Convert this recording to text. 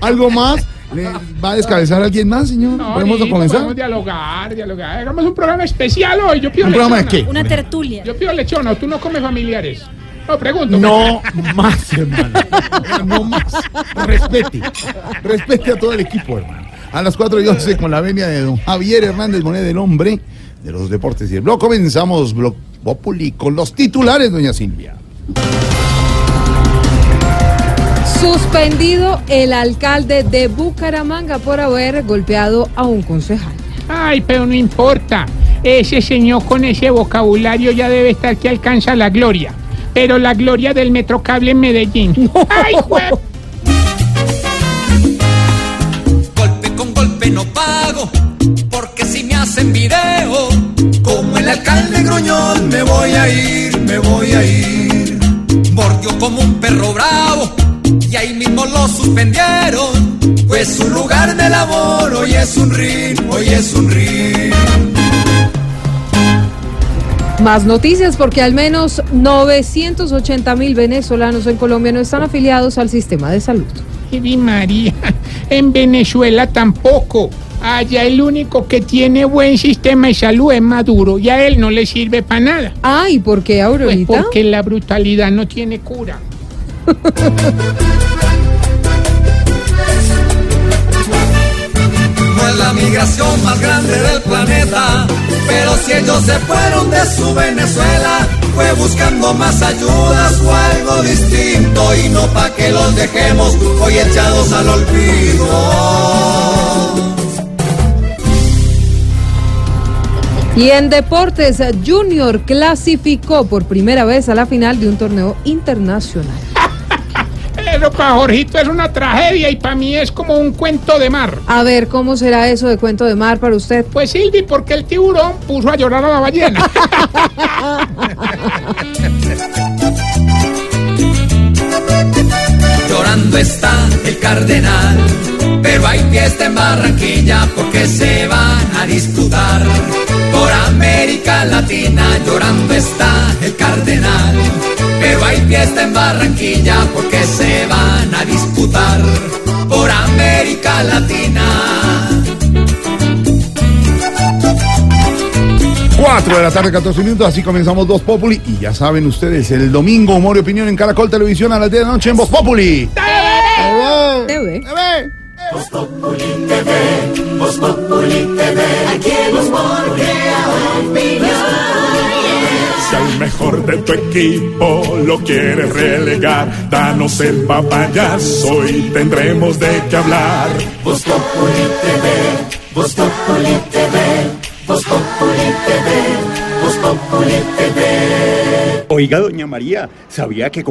¿Algo más? ¿Le ¿Va a descabezar a alguien más, señor? ¿Podemos Nico, comenzar? Podemos dialogar, dialogar. Hagamos un programa especial hoy. Yo pido ¿Un programa de qué? Una tertulia. Yo pido lechona. ¿o ¿Tú no comes familiares? No, pregunto. No más, hermano. No más. Respete. Respete a todo el equipo, hermano. A las 4 y 11 con la venia de don Javier Hernández Monet, del hombre de los deportes y el blog. Comenzamos Blog Populi con los titulares, doña Silvia. Suspendido el alcalde de Bucaramanga por haber golpeado a un concejal. Ay, pero no importa. Ese señor con ese vocabulario ya debe estar que alcanza la gloria. Pero la gloria del Metrocable en Medellín. Ay, jue- Golpe con golpe no pago, porque si me hacen video, como el alcalde gruñón, me voy a ir, me voy a ir. Mordió como un y ahí mismo lo suspendieron, pues su lugar de labor hoy es un ring, hoy es un ring. Más noticias porque al menos 980 mil venezolanos en Colombia no están afiliados al sistema de salud. Ay, María. En Venezuela tampoco. Allá el único que tiene buen sistema de salud es Maduro. Y a él no le sirve para nada. Ah, ¿y por qué, Pues Aurorita? porque la brutalidad no tiene cura. No es la migración más grande del planeta, pero si ellos se fueron de su Venezuela, fue buscando más ayudas o algo distinto y no pa' que los dejemos hoy echados al olvido. Y en deportes, Junior clasificó por primera vez a la final de un torneo internacional. Pero para Jorgito es una tragedia y para mí es como un cuento de mar. A ver, ¿cómo será eso de cuento de mar para usted? Pues Silvi, porque el tiburón puso a llorar a la ballena. Llorando está el cardenal, pero hay fiesta en Barranquilla porque se van a disputar. Por América Latina llorando está el cardenal, fiesta en Barranquilla porque se van a disputar. Por América Latina. 4 de la tarde, 14 minutos, así comenzamos Voz Populi. Y ya saben ustedes, el domingo, humor y opinión en Caracol Televisión a las 10 de la noche en Voz Populi. TV. Si al mejor de tu equipo lo quieres relegar, danos el papayazo y tendremos de qué hablar. Voz Populi TV, Voz Populi TV, Voz Populi TV, Voz Populi TV. Oiga, doña María, ¿sabía que